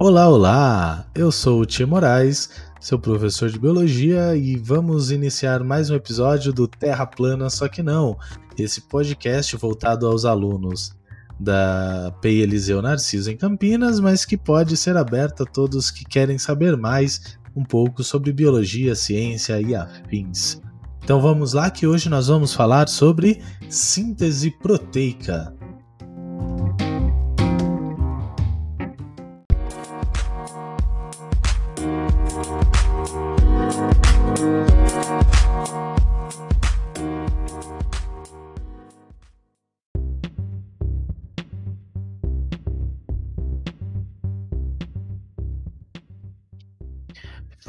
Olá, olá! Eu sou o Tia Moraes, seu professor de biologia, e vamos iniciar mais um episódio do Terra Plana, só que não, esse podcast voltado aos alunos da PEI Eliseu Narciso em Campinas, mas que pode ser aberto a todos que querem saber mais um pouco sobre biologia, ciência e afins. Então vamos lá que hoje nós vamos falar sobre síntese proteica.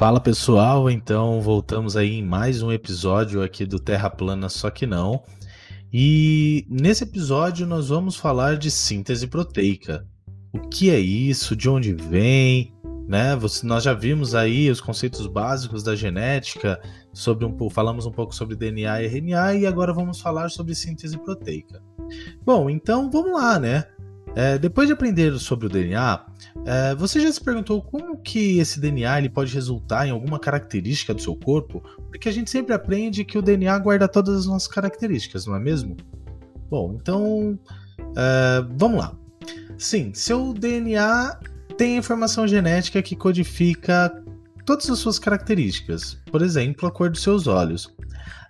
Fala pessoal, então voltamos aí em mais um episódio aqui do Terra Plana, só que não. E nesse episódio nós vamos falar de síntese proteica. O que é isso? De onde vem? Né? Nós já vimos aí os conceitos básicos da genética, sobre um, falamos um pouco sobre DNA e RNA e agora vamos falar sobre síntese proteica. Bom, então vamos lá, né? É, depois de aprender sobre o DNA, é, você já se perguntou como que esse DNA ele pode resultar em alguma característica do seu corpo? Porque a gente sempre aprende que o DNA guarda todas as nossas características, não é mesmo? Bom, então é, vamos lá. Sim, seu DNA tem informação genética que codifica todas as suas características. Por exemplo, a cor dos seus olhos.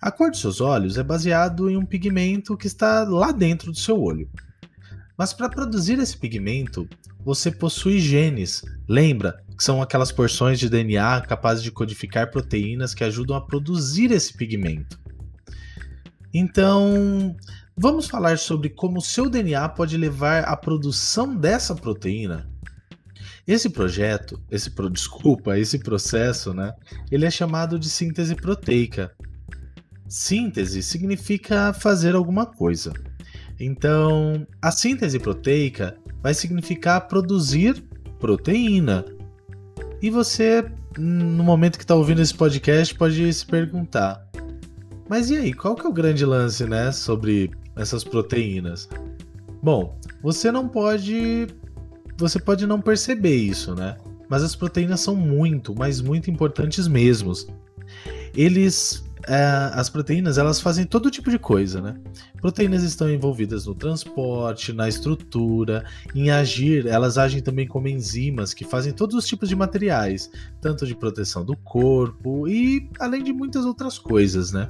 A cor dos seus olhos é baseado em um pigmento que está lá dentro do seu olho. Mas para produzir esse pigmento, você possui genes. Lembra que são aquelas porções de DNA capazes de codificar proteínas que ajudam a produzir esse pigmento. Então, vamos falar sobre como o seu DNA pode levar à produção dessa proteína. Esse projeto, esse desculpa, esse processo, né? Ele é chamado de síntese proteica. Síntese significa fazer alguma coisa. Então, a síntese proteica vai significar produzir proteína. E você, no momento que está ouvindo esse podcast, pode se perguntar: mas e aí, qual que é o grande lance, né, sobre essas proteínas? Bom, você não pode, você pode não perceber isso, né? Mas as proteínas são muito, mas muito importantes mesmo. Eles as proteínas elas fazem todo tipo de coisa, né? Proteínas estão envolvidas no transporte, na estrutura, em agir, elas agem também como enzimas que fazem todos os tipos de materiais, tanto de proteção do corpo e além de muitas outras coisas, né?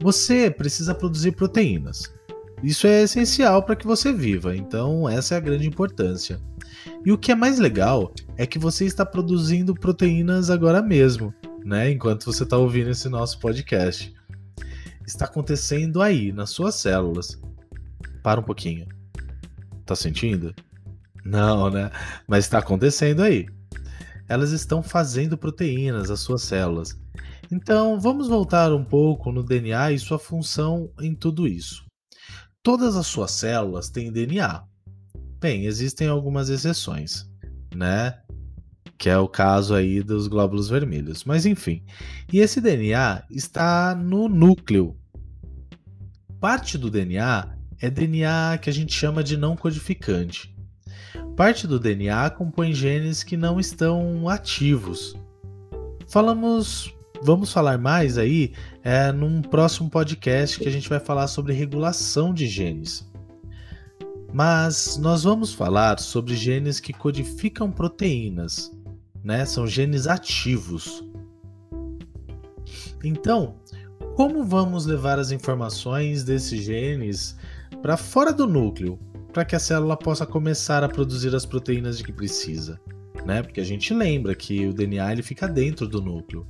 Você precisa produzir proteínas. Isso é essencial para que você viva, então essa é a grande importância. E o que é mais legal é que você está produzindo proteínas agora mesmo né? Enquanto você está ouvindo esse nosso podcast. Está acontecendo aí, nas suas células. Para um pouquinho. Tá sentindo? Não, né? Mas está acontecendo aí. Elas estão fazendo proteínas, as suas células. Então, vamos voltar um pouco no DNA e sua função em tudo isso. Todas as suas células têm DNA. Bem, existem algumas exceções, né? Que é o caso aí dos glóbulos vermelhos. Mas enfim, e esse DNA está no núcleo. Parte do DNA é DNA que a gente chama de não codificante. Parte do DNA compõe genes que não estão ativos. Falamos, vamos falar mais aí é, num próximo podcast que a gente vai falar sobre regulação de genes. Mas nós vamos falar sobre genes que codificam proteínas né? São genes ativos. Então, como vamos levar as informações desses genes para fora do núcleo, para que a célula possa começar a produzir as proteínas de que precisa? Né? Porque a gente lembra que o DNA ele fica dentro do núcleo.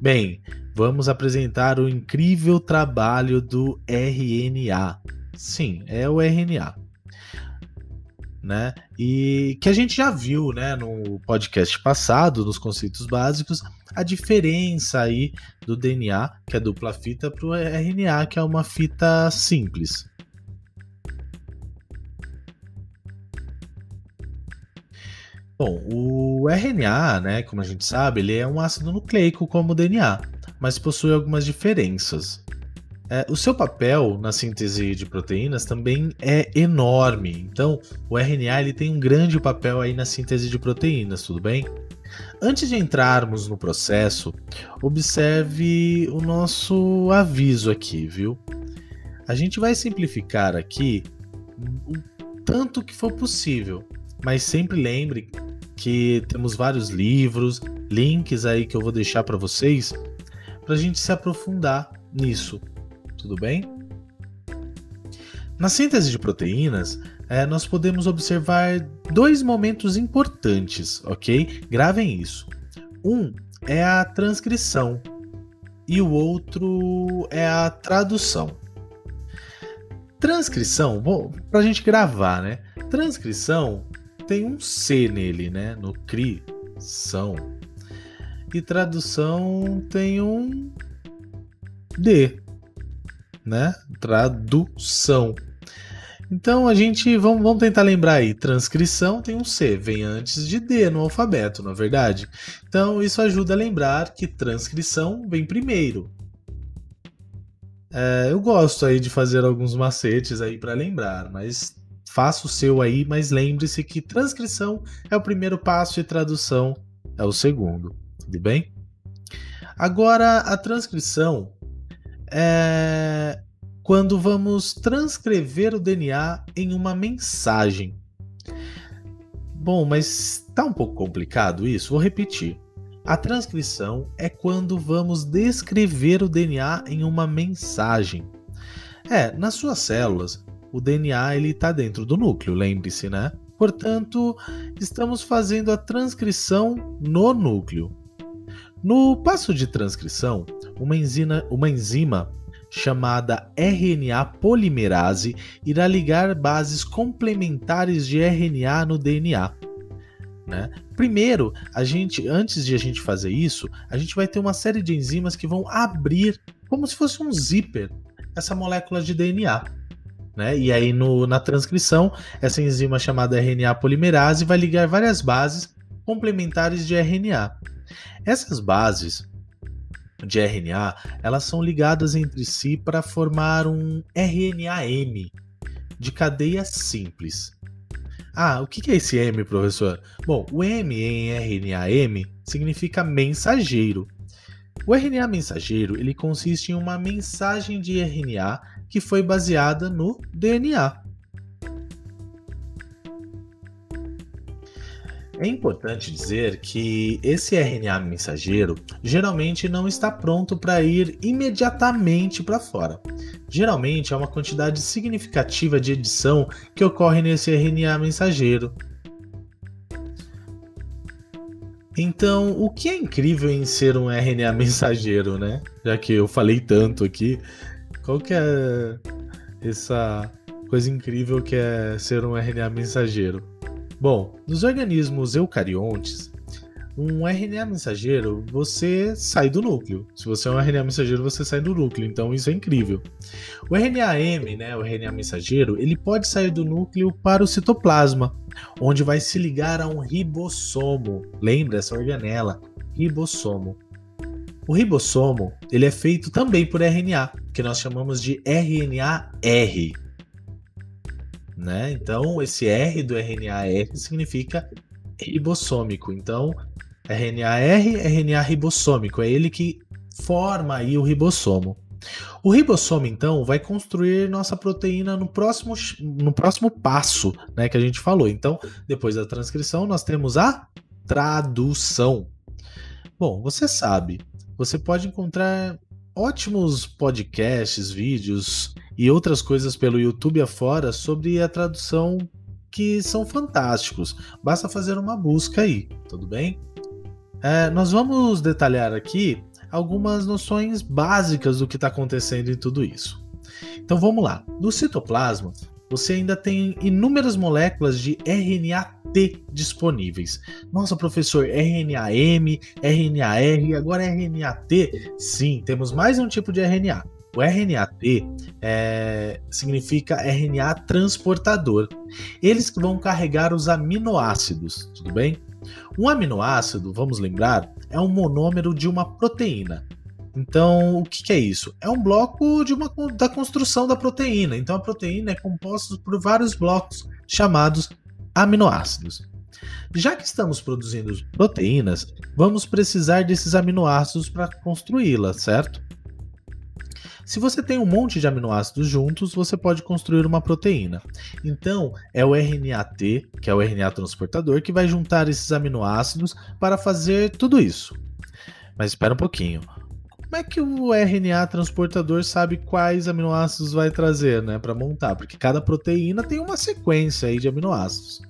Bem, vamos apresentar o incrível trabalho do RNA. Sim, é o RNA né? E que a gente já viu, né, no podcast passado, nos conceitos básicos, a diferença aí do DNA, que é dupla fita, para o RNA, que é uma fita simples. Bom, o RNA, né, como a gente sabe, ele é um ácido nucleico como o DNA, mas possui algumas diferenças. É, o seu papel na síntese de proteínas também é enorme. Então, o RNA ele tem um grande papel aí na síntese de proteínas, tudo bem? Antes de entrarmos no processo, observe o nosso aviso aqui, viu? A gente vai simplificar aqui o tanto que for possível, mas sempre lembre que temos vários livros, links aí que eu vou deixar para vocês para a gente se aprofundar nisso, tudo bem? Na síntese de proteínas, é, nós podemos observar dois momentos importantes, ok? Gravem isso. Um é a transcrição e o outro é a tradução. Transcrição, bom, para a gente gravar, né? Transcrição tem um C nele, né? No CRI, são. E tradução tem um D, né? Tradução. Então a gente vamos, vamos tentar lembrar aí. Transcrição tem um C, vem antes de D no alfabeto, não é verdade? Então isso ajuda a lembrar que transcrição vem primeiro. É, eu gosto aí de fazer alguns macetes aí para lembrar, mas faça o seu aí, mas lembre-se que transcrição é o primeiro passo e tradução é o segundo, tudo bem? Agora a transcrição é quando vamos transcrever o DNA em uma mensagem. Bom, mas tá um pouco complicado isso? Vou repetir. A transcrição é quando vamos descrever o DNA em uma mensagem. É, nas suas células, o DNA ele está dentro do núcleo, lembre-se, né? Portanto, estamos fazendo a transcrição no núcleo. No passo de transcrição, uma enzima, uma enzima chamada RNA polimerase irá ligar bases complementares de RNA no DNA. Né? Primeiro, a gente, antes de a gente fazer isso, a gente vai ter uma série de enzimas que vão abrir, como se fosse um zíper, essa molécula de DNA. Né? E aí no, na transcrição, essa enzima chamada RNA polimerase vai ligar várias bases complementares de RNA. Essas bases de RNA, elas são ligadas entre si para formar um RNAM de cadeia simples. Ah, o que é esse M, professor? Bom, o M em RNAM significa mensageiro. O RNA mensageiro ele consiste em uma mensagem de RNA que foi baseada no DNA. É importante dizer que esse RNA mensageiro geralmente não está pronto para ir imediatamente para fora. Geralmente é uma quantidade significativa de edição que ocorre nesse RNA mensageiro. Então, o que é incrível em ser um RNA mensageiro, né? Já que eu falei tanto aqui, qual que é essa coisa incrível que é ser um RNA mensageiro? Bom, nos organismos eucariontes, um RNA mensageiro, você sai do núcleo. Se você é um RNA mensageiro, você sai do núcleo. Então isso é incrível. O RNA-M, né, o RNA mensageiro, ele pode sair do núcleo para o citoplasma, onde vai se ligar a um ribossomo. Lembra essa organela? Ribossomo. O ribossomo, ele é feito também por RNA, que nós chamamos de RNA-R né? Então, esse R do RNA-R significa ribossômico. Então, RNA-R, RNA ribossômico, é ele que forma aí o ribossomo. O ribossomo, então, vai construir nossa proteína no próximo, no próximo passo, né, que a gente falou. Então, depois da transcrição, nós temos a tradução. Bom, você sabe, você pode encontrar ótimos podcasts, vídeos e outras coisas pelo YouTube afora sobre a tradução que são fantásticos. Basta fazer uma busca aí, tudo bem? É, nós vamos detalhar aqui algumas noções básicas do que está acontecendo em tudo isso. Então vamos lá. No citoplasma, você ainda tem inúmeras moléculas de RNA-T disponíveis. Nossa, professor, RNA-M, RNA-R, agora RNA-T? Sim, temos mais um tipo de RNA. O RNA-T é, significa RNA transportador. Eles que vão carregar os aminoácidos, tudo bem? Um aminoácido, vamos lembrar, é um monômero de uma proteína. Então, o que, que, é isso? É um bloco de uma, da construção da proteína. Então, a proteína é composta por vários blocos chamados aminoácidos. Já que estamos produzindo proteínas, vamos precisar desses aminoácidos para construí-las, certo? Se você tem um monte de aminoácidos juntos, você pode construir uma proteína. Então, é o RNAT, que é o RNA transportador, que vai juntar esses aminoácidos para fazer tudo isso. Mas espera um pouquinho. Como é que o RNA transportador sabe quais aminoácidos vai trazer, né, para montar? Porque cada proteína tem uma sequência aí de aminoácidos.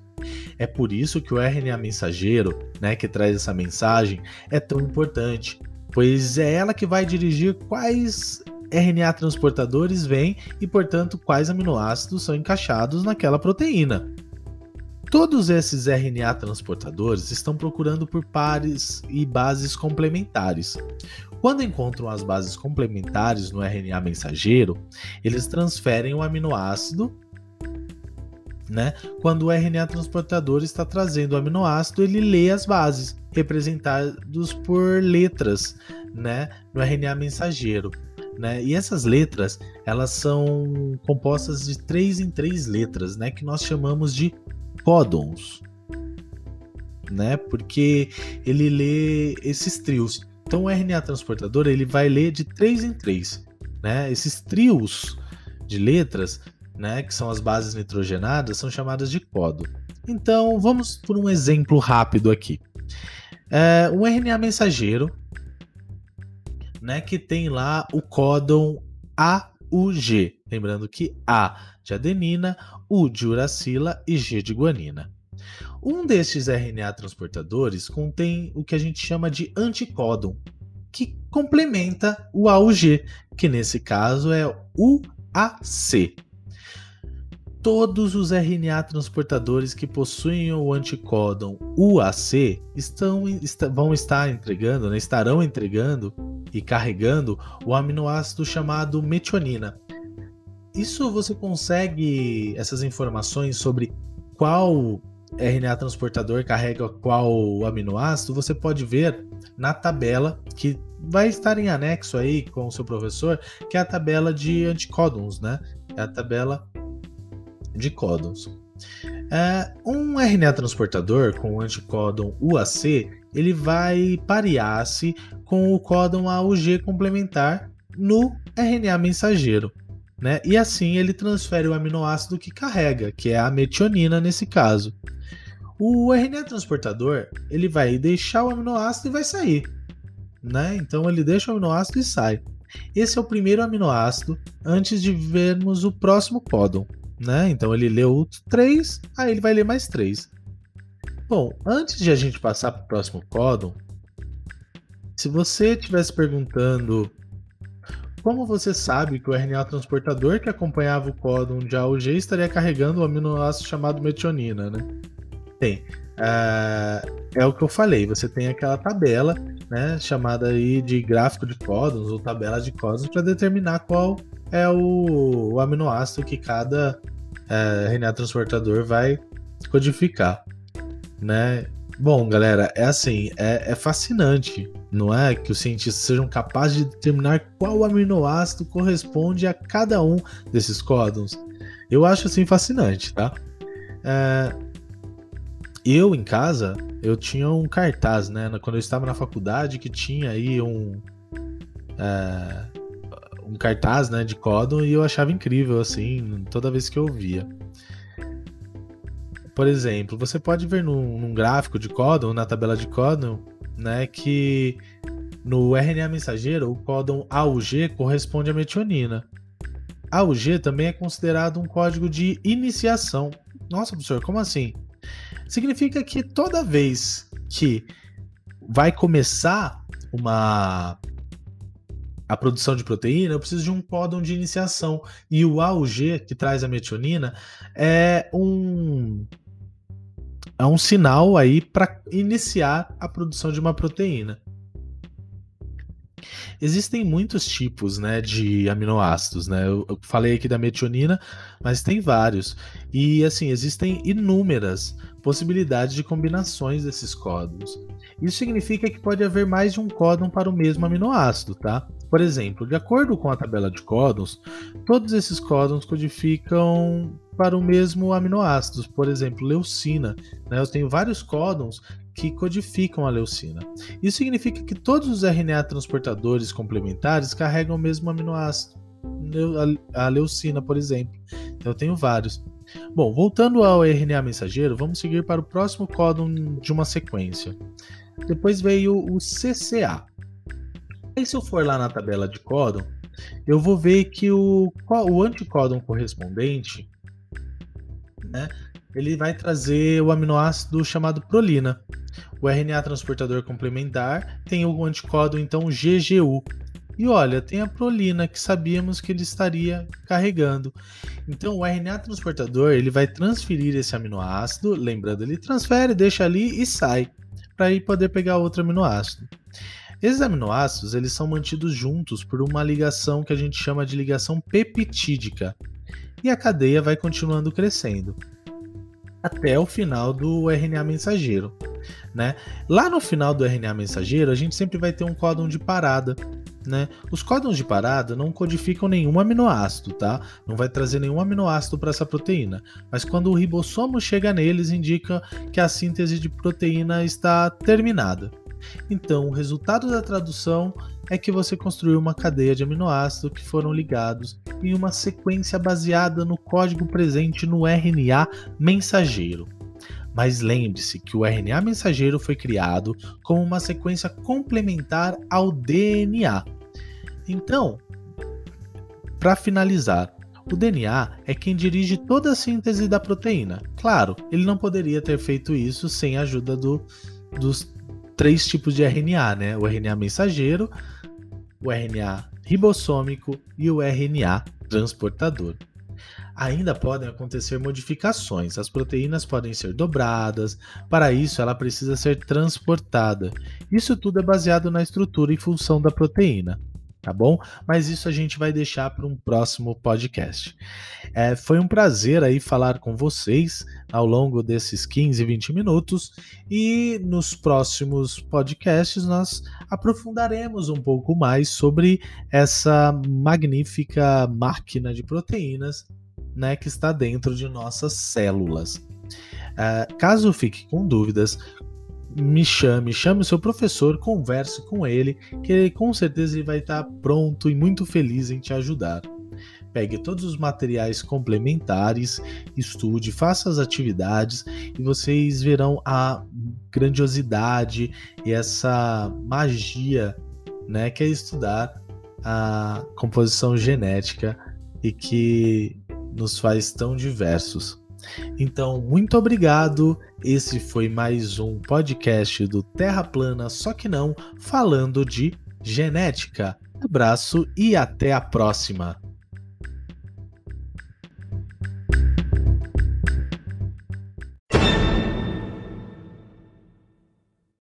É por isso que o RNA mensageiro, né, que traz essa mensagem, é tão importante, pois é ela que vai dirigir quais RNA transportadores vêm e, portanto, quais aminoácidos são encaixados naquela proteína. Todos esses RNA transportadores estão procurando por pares e bases complementares. Quando encontram as bases complementares no RNA mensageiro, eles transferem o aminoácido. Né? Quando o RNA transportador está trazendo o aminoácido, ele lê as bases, representados por letras né, no RNA mensageiro. Né? E essas letras, elas são compostas de três em três letras, né? Que nós chamamos de códons, né? Porque ele lê esses trios. Então o RNA transportador ele vai ler de três em três, né? Esses trios de letras, né? Que são as bases nitrogenadas, são chamadas de códon. Então vamos por um exemplo rápido aqui. É, um RNA mensageiro né, que tem lá o códon AUG. Lembrando que A de adenina, U de uracila e G de guanina. Um destes RNA transportadores contém o que a gente chama de anticódon, que complementa o AUG, que nesse caso é o UAC todos os RNA transportadores que possuem o anticódon UAC estão, vão estar entregando, né, estarão entregando e carregando o aminoácido chamado metionina. Isso você consegue essas informações sobre qual RNA transportador carrega qual aminoácido, você pode ver na tabela que vai estar em anexo aí com o seu professor, que é a tabela de anticódons, né? É a tabela de códons. É, um RNA transportador com o anticódon UAC ele vai parear-se com o códon AUG complementar no RNA mensageiro. Né? E assim ele transfere o aminoácido que carrega, que é a metionina nesse caso. O RNA transportador ele vai deixar o aminoácido e vai sair. Né? Então ele deixa o aminoácido e sai. Esse é o primeiro aminoácido antes de vermos o próximo códon né? Então ele leu três, aí ele vai ler mais três. Bom, antes de a gente passar para o próximo códon, se você estivesse perguntando como você sabe que o RNA transportador que acompanhava o códon de AUG estaria carregando o aminoácido chamado metionina, né? Tem. É, é o que eu falei, você tem aquela tabela, né, chamada aí de gráfico de códons ou tabela de códons para determinar qual é o, o aminoácido que cada é, RNA transportador vai codificar, né? Bom, galera, é assim, é, é, fascinante, não é? Que os cientistas sejam capazes de determinar qual aminoácido corresponde a cada um desses códons. Eu acho assim fascinante, tá? É, eu em casa, eu tinha um cartaz, né? Quando eu estava na faculdade, que tinha aí um. É, um cartaz né, de códon e eu achava incrível, assim, toda vez que eu via. Por exemplo, você pode ver num, num gráfico de códon, na tabela de códon, né, que no RNA mensageiro, o códon AUG corresponde à metionina. AUG também é considerado um código de iniciação. Nossa, professor, como assim? Significa que toda vez que vai começar uma a produção de proteína, eu preciso de um códon de iniciação. E o AUG, que traz a metionina, é um é um sinal aí para iniciar a produção de uma proteína. Existem muitos tipos, né, de aminoácidos, né? Eu, eu, falei aqui da metionina, mas tem vários. E assim, existem inúmeras possibilidades de combinações desses códons. Isso significa que pode haver mais de um códon para o mesmo aminoácido, tá? Por exemplo, de acordo com a tabela de códons, todos esses códons codificam para o mesmo aminoácido. Por exemplo, leucina. Né? Eu tenho vários códons que codificam a leucina. Isso significa que todos os RNA transportadores complementares carregam o mesmo aminoácido. A leucina, por exemplo. Eu tenho vários. Bom, voltando ao RNA mensageiro, vamos seguir para o próximo códon de uma sequência. Depois veio o CCA. E se eu for lá na tabela de códon, eu vou ver que o, o anticódon correspondente, né, ele vai trazer o aminoácido chamado prolina. O RNA transportador complementar tem o anticódon então GGU. E olha, tem a prolina que sabíamos que ele estaria carregando. Então o RNA transportador ele vai transferir esse aminoácido, lembrando, ele transfere, deixa ali e sai para ir poder pegar outro aminoácido. Esses aminoácidos eles são mantidos juntos por uma ligação que a gente chama de ligação peptídica. E a cadeia vai continuando crescendo até o final do RNA mensageiro. Né? Lá no final do RNA mensageiro, a gente sempre vai ter um códon de parada. Né? Os códons de parada não codificam nenhum aminoácido, tá? Não vai trazer nenhum aminoácido para essa proteína. Mas quando o ribossomo chega neles, indica que a síntese de proteína está terminada. Então, o resultado da tradução é que você construiu uma cadeia de aminoácidos que foram ligados em uma sequência baseada no código presente no RNA mensageiro. Mas lembre-se que o RNA mensageiro foi criado como uma sequência complementar ao DNA. Então, para finalizar, o DNA é quem dirige toda a síntese da proteína. Claro, ele não poderia ter feito isso sem a ajuda do, dos três tipos de RNA, né? O RNA mensageiro, o RNA ribossômico e o RNA transportador. Ainda podem acontecer modificações, as proteínas podem ser dobradas, para isso ela precisa ser transportada. Isso tudo é baseado na estrutura e função da proteína tá bom? Mas isso a gente vai deixar para um próximo podcast. É, foi um prazer aí falar com vocês ao longo desses 15, 20 minutos e nos próximos podcasts nós aprofundaremos um pouco mais sobre essa magnífica máquina de proteínas né, que está dentro de nossas células. Uh, caso fique com dúvidas, me chame, chame o seu professor, converse com ele, que com certeza ele vai estar pronto e muito feliz em te ajudar. Pegue todos os materiais complementares, estude, faça as atividades e vocês verão a grandiosidade e essa magia, né, que é estudar a composição genética e que nos faz tão diversos. Então, muito obrigado. Esse foi mais um podcast do Terra Plana, só que não falando de genética. Abraço e até a próxima.